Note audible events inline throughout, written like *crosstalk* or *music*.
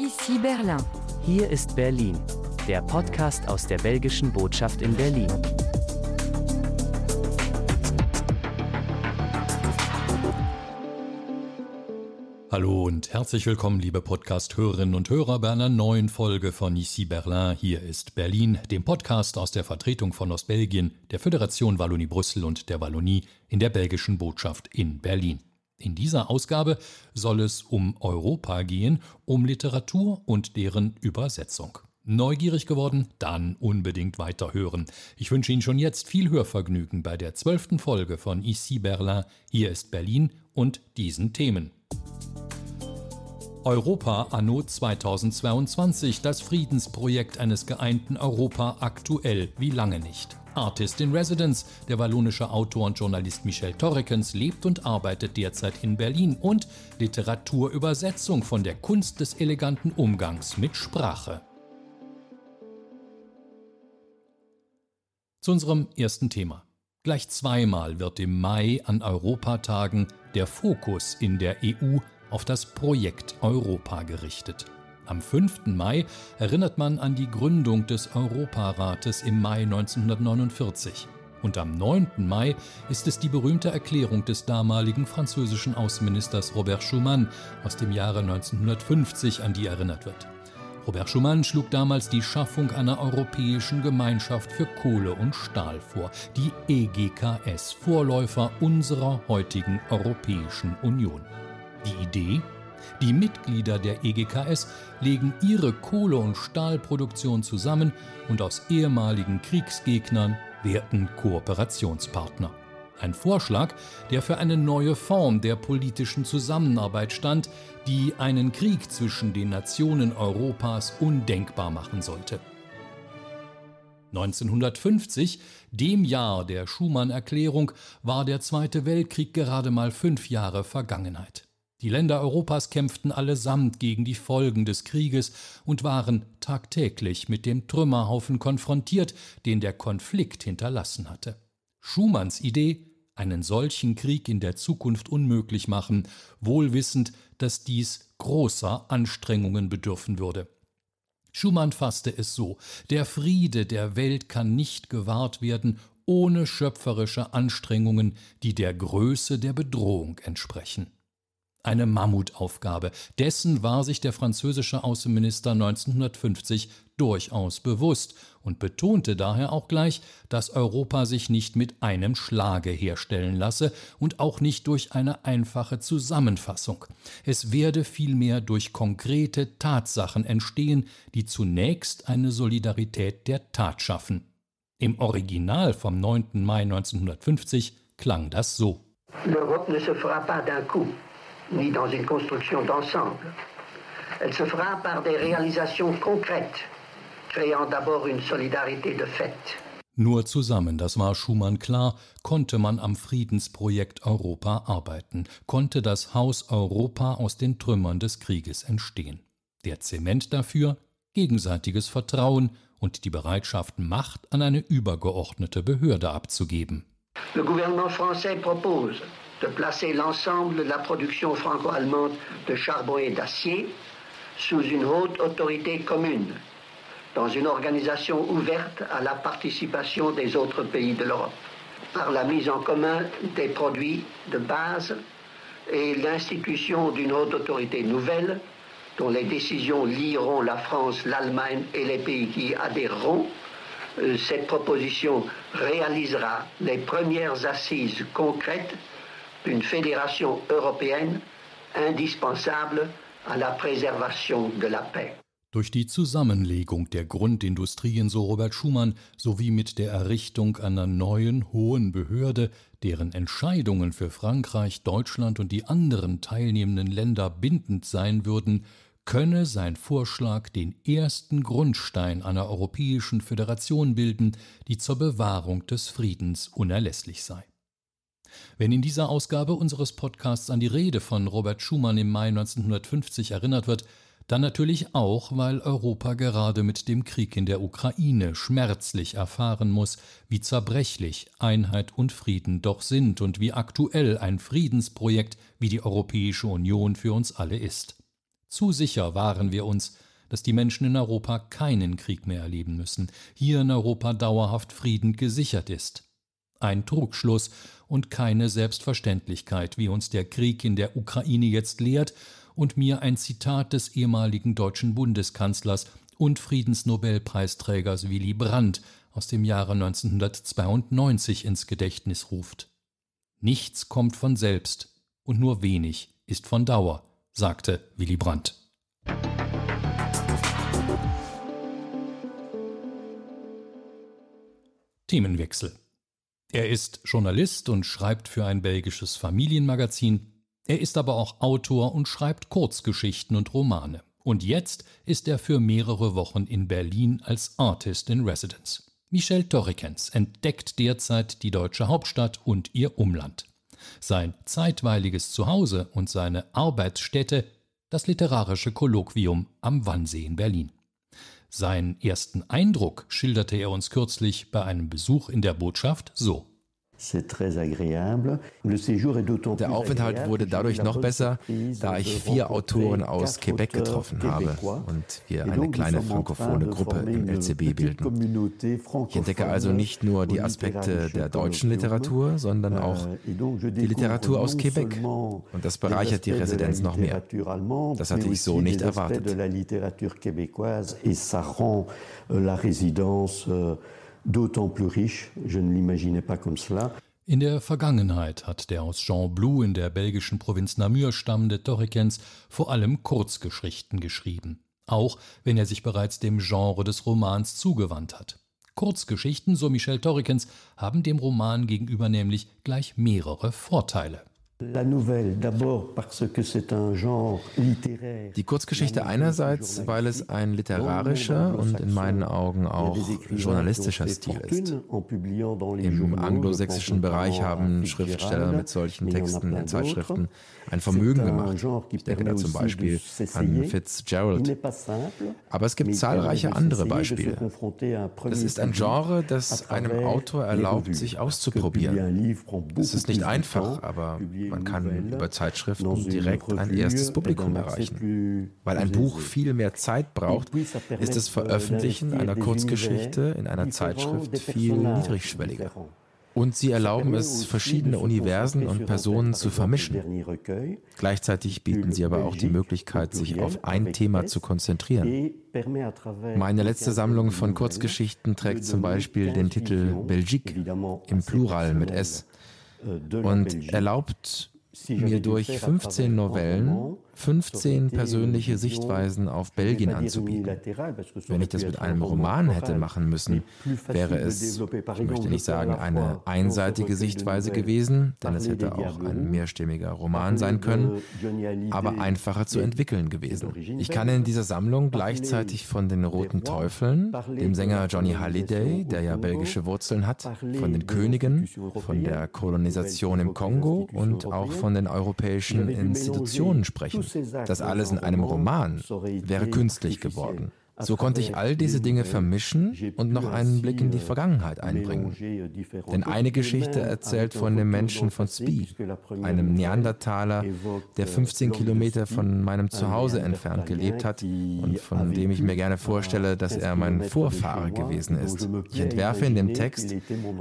Ici Berlin. Hier ist Berlin, der Podcast aus der belgischen Botschaft in Berlin. Hallo und herzlich willkommen, liebe Podcast-Hörerinnen und Hörer, bei einer neuen Folge von Ici Berlin. Hier ist Berlin, dem Podcast aus der Vertretung von Ostbelgien, der Föderation Wallonie-Brüssel und der Wallonie in der belgischen Botschaft in Berlin. In dieser Ausgabe soll es um Europa gehen, um Literatur und deren Übersetzung. Neugierig geworden? Dann unbedingt weiterhören. Ich wünsche Ihnen schon jetzt viel Hörvergnügen bei der zwölften Folge von Ici Berlin. Hier ist Berlin und diesen Themen. Europa anno 2022, das Friedensprojekt eines geeinten Europa aktuell wie lange nicht. Artist in Residence. Der wallonische Autor und Journalist Michel Torrekens lebt und arbeitet derzeit in Berlin und Literaturübersetzung von der Kunst des eleganten Umgangs mit Sprache. Zu unserem ersten Thema. Gleich zweimal wird im Mai an Europatagen der Fokus in der EU auf das Projekt Europa gerichtet. Am 5. Mai erinnert man an die Gründung des Europarates im Mai 1949. Und am 9. Mai ist es die berühmte Erklärung des damaligen französischen Außenministers Robert Schuman aus dem Jahre 1950, an die erinnert wird. Robert Schuman schlug damals die Schaffung einer europäischen Gemeinschaft für Kohle und Stahl vor, die EGKS, Vorläufer unserer heutigen Europäischen Union. Die Idee? Die Mitglieder der EGKS legen ihre Kohle- und Stahlproduktion zusammen und aus ehemaligen Kriegsgegnern werden Kooperationspartner. Ein Vorschlag, der für eine neue Form der politischen Zusammenarbeit stand, die einen Krieg zwischen den Nationen Europas undenkbar machen sollte. 1950, dem Jahr der Schumann-Erklärung, war der Zweite Weltkrieg gerade mal fünf Jahre Vergangenheit. Die Länder Europas kämpften allesamt gegen die Folgen des Krieges und waren tagtäglich mit dem Trümmerhaufen konfrontiert, den der Konflikt hinterlassen hatte. Schumanns Idee, einen solchen Krieg in der Zukunft unmöglich machen, wohl wissend, dass dies großer Anstrengungen bedürfen würde. Schumann fasste es so Der Friede der Welt kann nicht gewahrt werden ohne schöpferische Anstrengungen, die der Größe der Bedrohung entsprechen. Eine Mammutaufgabe. Dessen war sich der französische Außenminister 1950 durchaus bewusst und betonte daher auch gleich, dass Europa sich nicht mit einem Schlage herstellen lasse und auch nicht durch eine einfache Zusammenfassung. Es werde vielmehr durch konkrete Tatsachen entstehen, die zunächst eine Solidarität der Tat schaffen. Im Original vom 9. Mai 1950 klang das so. L'Europe ne se fera pas d'un coup ni dans une construction d'ensemble. Elle se fera par des réalisations concrètes, créant d'abord une solidarité de fait. Nur zusammen, das war Schumann klar, konnte man am Friedensprojekt Europa arbeiten, konnte das Haus Europa aus den Trümmern des Krieges entstehen. Der Zement dafür gegenseitiges Vertrauen und die Bereitschaft, Macht an eine übergeordnete Behörde abzugeben. Le gouvernement français propose de placer l'ensemble de la production franco-allemande de charbon et d'acier sous une haute autorité commune, dans une organisation ouverte à la participation des autres pays de l'Europe, par la mise en commun des produits de base et l'institution d'une haute autorité nouvelle dont les décisions lieront la France, l'Allemagne et les pays qui adhéreront. Euh, cette proposition réalisera les premières assises concrètes une fédération européenne indispensable à la préservation de la paix. Durch die Zusammenlegung der Grundindustrien, so Robert Schumann, sowie mit der Errichtung einer neuen hohen Behörde, deren Entscheidungen für Frankreich, Deutschland und die anderen teilnehmenden Länder bindend sein würden, könne sein Vorschlag den ersten Grundstein einer europäischen Föderation bilden, die zur Bewahrung des Friedens unerlässlich sei. Wenn in dieser Ausgabe unseres Podcasts an die Rede von Robert Schumann im Mai 1950 erinnert wird, dann natürlich auch, weil Europa gerade mit dem Krieg in der Ukraine schmerzlich erfahren muss, wie zerbrechlich Einheit und Frieden doch sind und wie aktuell ein Friedensprojekt wie die Europäische Union für uns alle ist. Zu sicher waren wir uns, dass die Menschen in Europa keinen Krieg mehr erleben müssen, hier in Europa dauerhaft Frieden gesichert ist. Ein Trugschluss und keine Selbstverständlichkeit, wie uns der Krieg in der Ukraine jetzt lehrt und mir ein Zitat des ehemaligen deutschen Bundeskanzlers und Friedensnobelpreisträgers Willy Brandt aus dem Jahre 1992 ins Gedächtnis ruft. Nichts kommt von selbst und nur wenig ist von Dauer, sagte Willy Brandt. Themenwechsel. Er ist Journalist und schreibt für ein belgisches Familienmagazin. Er ist aber auch Autor und schreibt Kurzgeschichten und Romane. Und jetzt ist er für mehrere Wochen in Berlin als Artist in Residence. Michel Torrikens entdeckt derzeit die deutsche Hauptstadt und ihr Umland. Sein zeitweiliges Zuhause und seine Arbeitsstätte das literarische Kolloquium am Wannsee in Berlin. Seinen ersten Eindruck schilderte er uns kürzlich bei einem Besuch in der Botschaft so. Der Aufenthalt wurde dadurch noch besser, da ich vier Autoren aus Quebec getroffen habe und wir eine kleine frankophone Gruppe im LCB bilden. Ich entdecke also nicht nur die Aspekte der deutschen Literatur, sondern euh, auch die Literatur aus Quebec. Und das bereichert die Residenz noch mehr. Das hatte ich so nicht erwartet. D'autant plus riche. Je ne l'imaginais pas comme cela. In der Vergangenheit hat der aus Jean Blou in der belgischen Provinz Namur stammende Torrikens vor allem Kurzgeschichten geschrieben, auch wenn er sich bereits dem Genre des Romans zugewandt hat. Kurzgeschichten, so Michel Torrikens, haben dem Roman gegenüber nämlich gleich mehrere Vorteile. Die Kurzgeschichte einerseits, weil es ein literarischer und in meinen Augen auch journalistischer Stil ist. Im anglosächsischen Bereich haben Schriftsteller mit solchen Texten in Zeitschriften ein Vermögen gemacht. Ich denke da zum Beispiel an Fitzgerald. Aber es gibt zahlreiche andere Beispiele. Es ist ein Genre, das einem Autor erlaubt, sich auszuprobieren. Es ist nicht einfach, aber man kann über Zeitschriften direkt ein erstes Publikum erreichen. Weil ein Buch viel mehr Zeit braucht, ist das Veröffentlichen einer Kurzgeschichte in einer Zeitschrift viel niedrigschwelliger. Und sie erlauben es, verschiedene Universen und Personen zu vermischen. Gleichzeitig bieten sie aber auch die Möglichkeit, sich auf ein Thema zu konzentrieren. Meine letzte Sammlung von Kurzgeschichten trägt zum Beispiel den Titel Belgique im Plural mit S und erlaubt mir durch 15 Novellen 15 persönliche Sichtweisen auf Belgien anzubieten. Wenn ich das mit einem Roman hätte machen müssen, wäre es, ich möchte nicht sagen eine einseitige Sichtweise gewesen, denn es hätte auch ein mehrstimmiger Roman sein können, aber einfacher zu entwickeln gewesen. Ich kann in dieser Sammlung gleichzeitig von den Roten Teufeln, dem Sänger Johnny Halliday, der ja belgische Wurzeln hat, von den Königen, von der Kolonisation im Kongo und auch von den europäischen Institutionen sprechen. Das alles in einem Roman wäre künstlich geworden. So konnte ich all diese Dinge vermischen und noch einen Blick in die Vergangenheit einbringen. Denn eine Geschichte erzählt von dem Menschen von Spee, einem Neandertaler, der 15 Kilometer von meinem Zuhause entfernt gelebt hat und von dem ich mir gerne vorstelle, dass er mein Vorfahre gewesen ist. Ich entwerfe in dem Text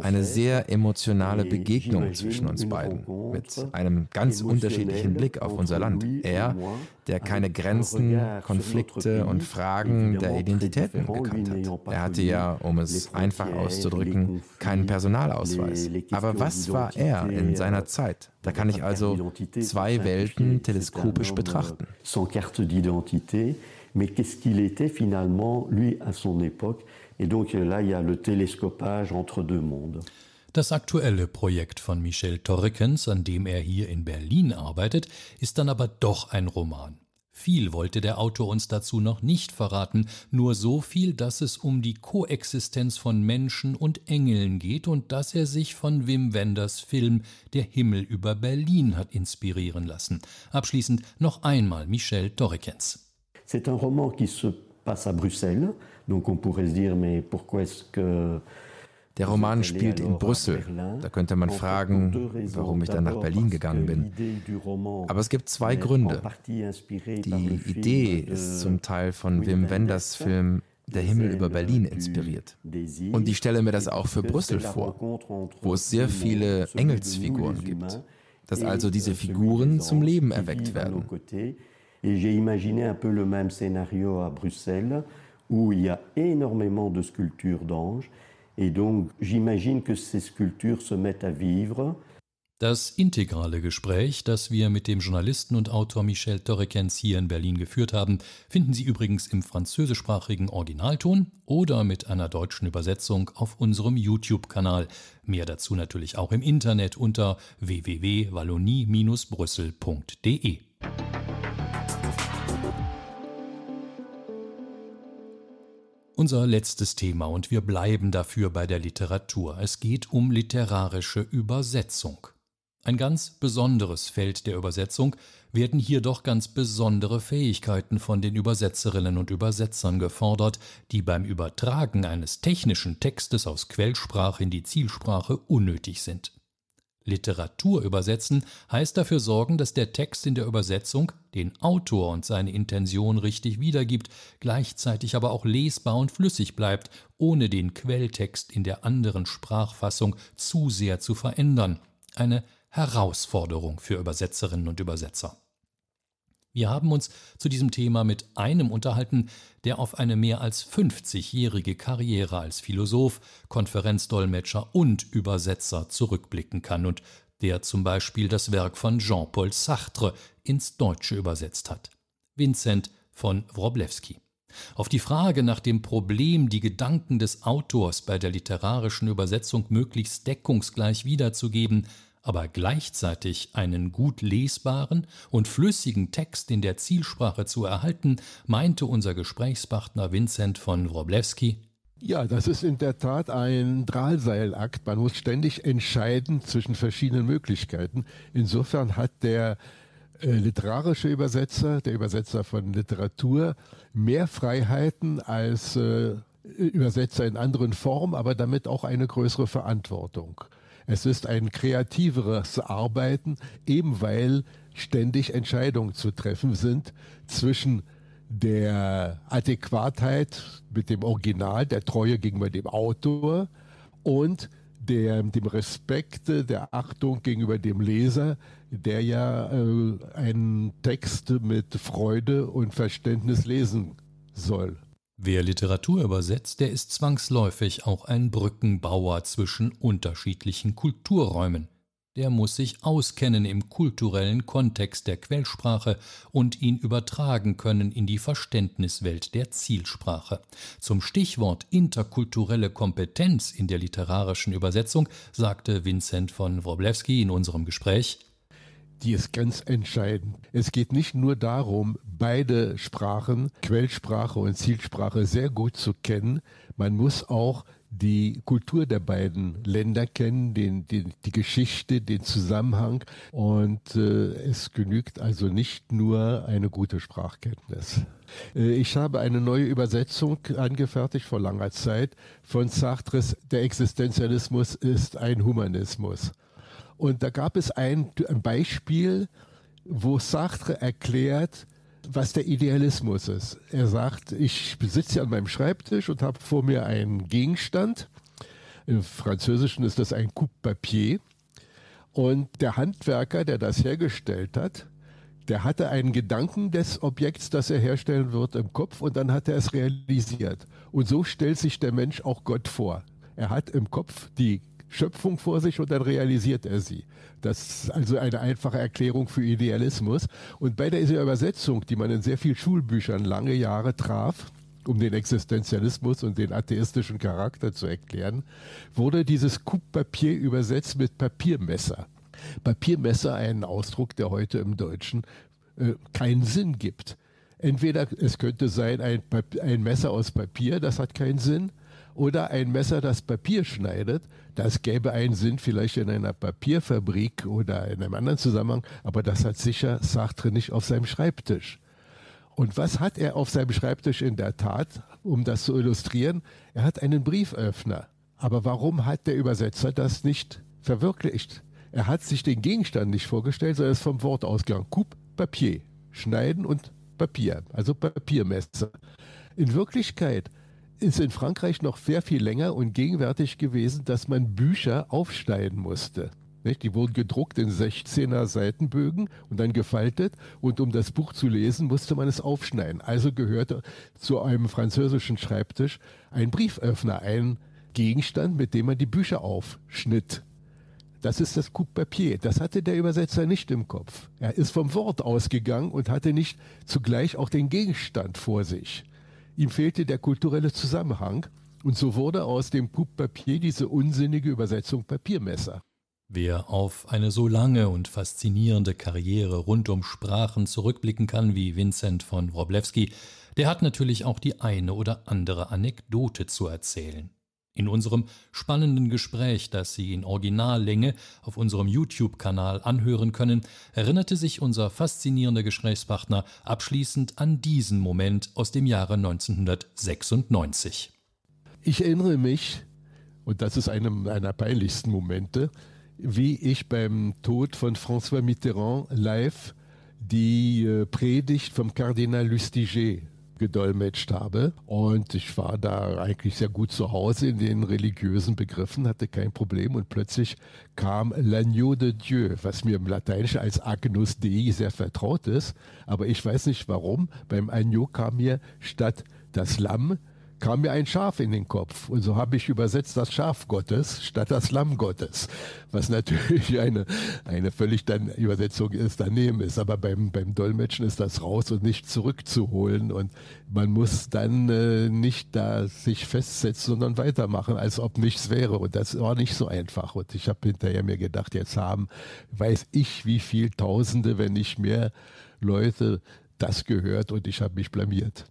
eine sehr emotionale Begegnung zwischen uns beiden, mit einem ganz unterschiedlichen Blick auf unser Land. Er, der keine Grenzen, Konflikte und Fragen der Identitäten gekannt hat. Er hatte ja, um es einfach auszudrücken, keinen Personalausweis. Aber was war er in seiner Zeit? Da kann ich also zwei Welten teleskopisch betrachten. Sans carte d'identité, mais qu'est-ce qu'il était finalement, lui, à son époque Et donc là, il y a le télescopage entre deux mondes. Das aktuelle Projekt von Michel Torrekens, an dem er hier in Berlin arbeitet, ist dann aber doch ein Roman. Viel wollte der Autor uns dazu noch nicht verraten, nur so viel, dass es um die Koexistenz von Menschen und Engeln geht und dass er sich von Wim Wenders Film Der Himmel über Berlin hat inspirieren lassen. Abschließend noch einmal Michel Torrekens. C'est un roman qui se passe à Bruxelles, donc on pourrait se dire mais pourquoi est-ce que Der Roman spielt in Brüssel. Da könnte man fragen, warum ich dann nach Berlin gegangen bin. Aber es gibt zwei Gründe. Die Idee ist zum Teil von Wim Wenders Film Der Himmel über Berlin inspiriert. Und ich stelle mir das auch für Brüssel vor, wo es sehr viele Engelsfiguren gibt. Dass also diese Figuren zum Leben erweckt werden. Et j'ai imaginé un peu le même scénario à Bruxelles, où il y a énormément de sculptures d'anges. Et donc, j'imagine que ces sculptures se mettent à vivre. Das integrale Gespräch, das wir mit dem Journalisten und Autor Michel Torrekens hier in Berlin geführt haben, finden Sie übrigens im französischsprachigen Originalton oder mit einer deutschen Übersetzung auf unserem YouTube-Kanal. Mehr dazu natürlich auch im Internet unter www.wallonie-brüssel.de. Unser letztes Thema und wir bleiben dafür bei der Literatur. Es geht um literarische Übersetzung. Ein ganz besonderes Feld der Übersetzung werden hier doch ganz besondere Fähigkeiten von den Übersetzerinnen und Übersetzern gefordert, die beim Übertragen eines technischen Textes aus Quellsprache in die Zielsprache unnötig sind. Literatur übersetzen heißt dafür sorgen, dass der Text in der Übersetzung den Autor und seine Intention richtig wiedergibt, gleichzeitig aber auch lesbar und flüssig bleibt, ohne den Quelltext in der anderen Sprachfassung zu sehr zu verändern. Eine Herausforderung für Übersetzerinnen und Übersetzer. Wir haben uns zu diesem Thema mit einem unterhalten, der auf eine mehr als 50-jährige Karriere als Philosoph, Konferenzdolmetscher und Übersetzer zurückblicken kann und der zum Beispiel das Werk von Jean-Paul Sartre ins Deutsche übersetzt hat. Vincent von Wroblewski. Auf die Frage nach dem Problem, die Gedanken des Autors bei der literarischen Übersetzung möglichst deckungsgleich wiederzugeben, aber gleichzeitig einen gut lesbaren und flüssigen Text in der Zielsprache zu erhalten, meinte unser Gesprächspartner Vincent von Wroblewski. Ja, das ist in der Tat ein Drahtseilakt. Man muss ständig entscheiden zwischen verschiedenen Möglichkeiten. Insofern hat der äh, literarische Übersetzer, der Übersetzer von Literatur, mehr Freiheiten als äh, Übersetzer in anderen Formen, aber damit auch eine größere Verantwortung. Es ist ein kreativeres Arbeiten, eben weil ständig Entscheidungen zu treffen sind zwischen der Adäquatheit mit dem Original, der Treue gegenüber dem Autor und der, dem Respekt, der Achtung gegenüber dem Leser, der ja äh, einen Text mit Freude und Verständnis lesen soll. Wer Literatur übersetzt, der ist zwangsläufig auch ein Brückenbauer zwischen unterschiedlichen Kulturräumen. Der muss sich auskennen im kulturellen Kontext der Quellsprache und ihn übertragen können in die Verständniswelt der Zielsprache. Zum Stichwort interkulturelle Kompetenz in der literarischen Übersetzung sagte Vincent von Wroblewski in unserem Gespräch die ist ganz entscheidend. Es geht nicht nur darum, beide Sprachen, Quellsprache und Zielsprache, sehr gut zu kennen. Man muss auch die Kultur der beiden Länder kennen, den, den, die Geschichte, den Zusammenhang. Und äh, es genügt also nicht nur eine gute Sprachkenntnis. Äh, ich habe eine neue Übersetzung angefertigt vor langer Zeit von Sartres Der Existenzialismus ist ein Humanismus. Und da gab es ein, ein Beispiel, wo Sartre erklärt, was der Idealismus ist. Er sagt, ich sitze hier an meinem Schreibtisch und habe vor mir einen Gegenstand. Im Französischen ist das ein Coupe Papier. Und der Handwerker, der das hergestellt hat, der hatte einen Gedanken des Objekts, das er herstellen wird, im Kopf und dann hat er es realisiert. Und so stellt sich der Mensch auch Gott vor. Er hat im Kopf die Schöpfung vor sich und dann realisiert er sie. Das ist also eine einfache Erklärung für Idealismus. Und bei dieser Übersetzung, die man in sehr vielen Schulbüchern lange Jahre traf, um den Existenzialismus und den atheistischen Charakter zu erklären, wurde dieses Coup Papier übersetzt mit Papiermesser. Papiermesser ein Ausdruck, der heute im Deutschen äh, keinen Sinn gibt. Entweder es könnte sein ein, ein Messer aus Papier, das hat keinen Sinn, oder ein Messer, das Papier schneidet. Das gäbe einen Sinn vielleicht in einer Papierfabrik oder in einem anderen Zusammenhang, aber das hat sicher Sartre nicht auf seinem Schreibtisch. Und was hat er auf seinem Schreibtisch in der Tat, um das zu illustrieren? Er hat einen Brieföffner. Aber warum hat der Übersetzer das nicht verwirklicht? Er hat sich den Gegenstand nicht vorgestellt, sondern ist vom Wort ausgegangen. Coupe, Papier, schneiden und Papier, also Papiermesser. In Wirklichkeit ist in Frankreich noch sehr viel länger und gegenwärtig gewesen, dass man Bücher aufschneiden musste. Nicht? Die wurden gedruckt in 16er Seitenbögen und dann gefaltet. Und um das Buch zu lesen, musste man es aufschneiden. Also gehörte zu einem französischen Schreibtisch ein Brieföffner, ein Gegenstand, mit dem man die Bücher aufschnitt. Das ist das Coup Papier. Das hatte der Übersetzer nicht im Kopf. Er ist vom Wort ausgegangen und hatte nicht zugleich auch den Gegenstand vor sich. Ihm fehlte der kulturelle Zusammenhang. Und so wurde aus dem Coup Papier diese unsinnige Übersetzung Papiermesser. Wer auf eine so lange und faszinierende Karriere rund um Sprachen zurückblicken kann wie Vincent von Wroblewski, der hat natürlich auch die eine oder andere Anekdote zu erzählen. In unserem spannenden Gespräch, das Sie in Originallänge auf unserem YouTube-Kanal anhören können, erinnerte sich unser faszinierender Gesprächspartner abschließend an diesen Moment aus dem Jahre 1996. Ich erinnere mich, und das ist einer meiner peinlichsten Momente, wie ich beim Tod von François Mitterrand live die äh, Predigt vom Kardinal Lustiger gedolmetscht habe. Und ich war da eigentlich sehr gut zu Hause in den religiösen Begriffen, hatte kein Problem. Und plötzlich kam L'Agneau de Dieu, was mir im Lateinischen als Agnus Dei sehr vertraut ist. Aber ich weiß nicht warum. Beim Agneau kam mir statt das Lamm kam mir ein Schaf in den Kopf. Und so habe ich übersetzt das Schaf Gottes statt das Lamm Gottes. Was natürlich *laughs* eine, eine völlig dann Übersetzung ist, daneben ist. Aber beim, beim Dolmetschen ist das raus und nicht zurückzuholen. Und man muss dann äh, nicht da sich festsetzen, sondern weitermachen, als ob nichts wäre. Und das war nicht so einfach. Und ich habe hinterher mir gedacht, jetzt haben, weiß ich, wie viel Tausende, wenn nicht mehr Leute das gehört und ich habe mich blamiert.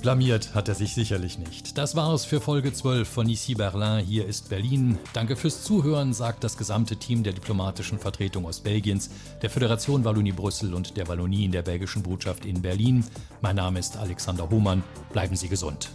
Blamiert hat er sich sicherlich nicht. Das war es für Folge 12 von Ici Berlin. Hier ist Berlin. Danke fürs Zuhören, sagt das gesamte Team der diplomatischen Vertretung aus Belgiens, der Föderation Wallonie Brüssel und der Wallonie in der belgischen Botschaft in Berlin. Mein Name ist Alexander Hohmann. Bleiben Sie gesund.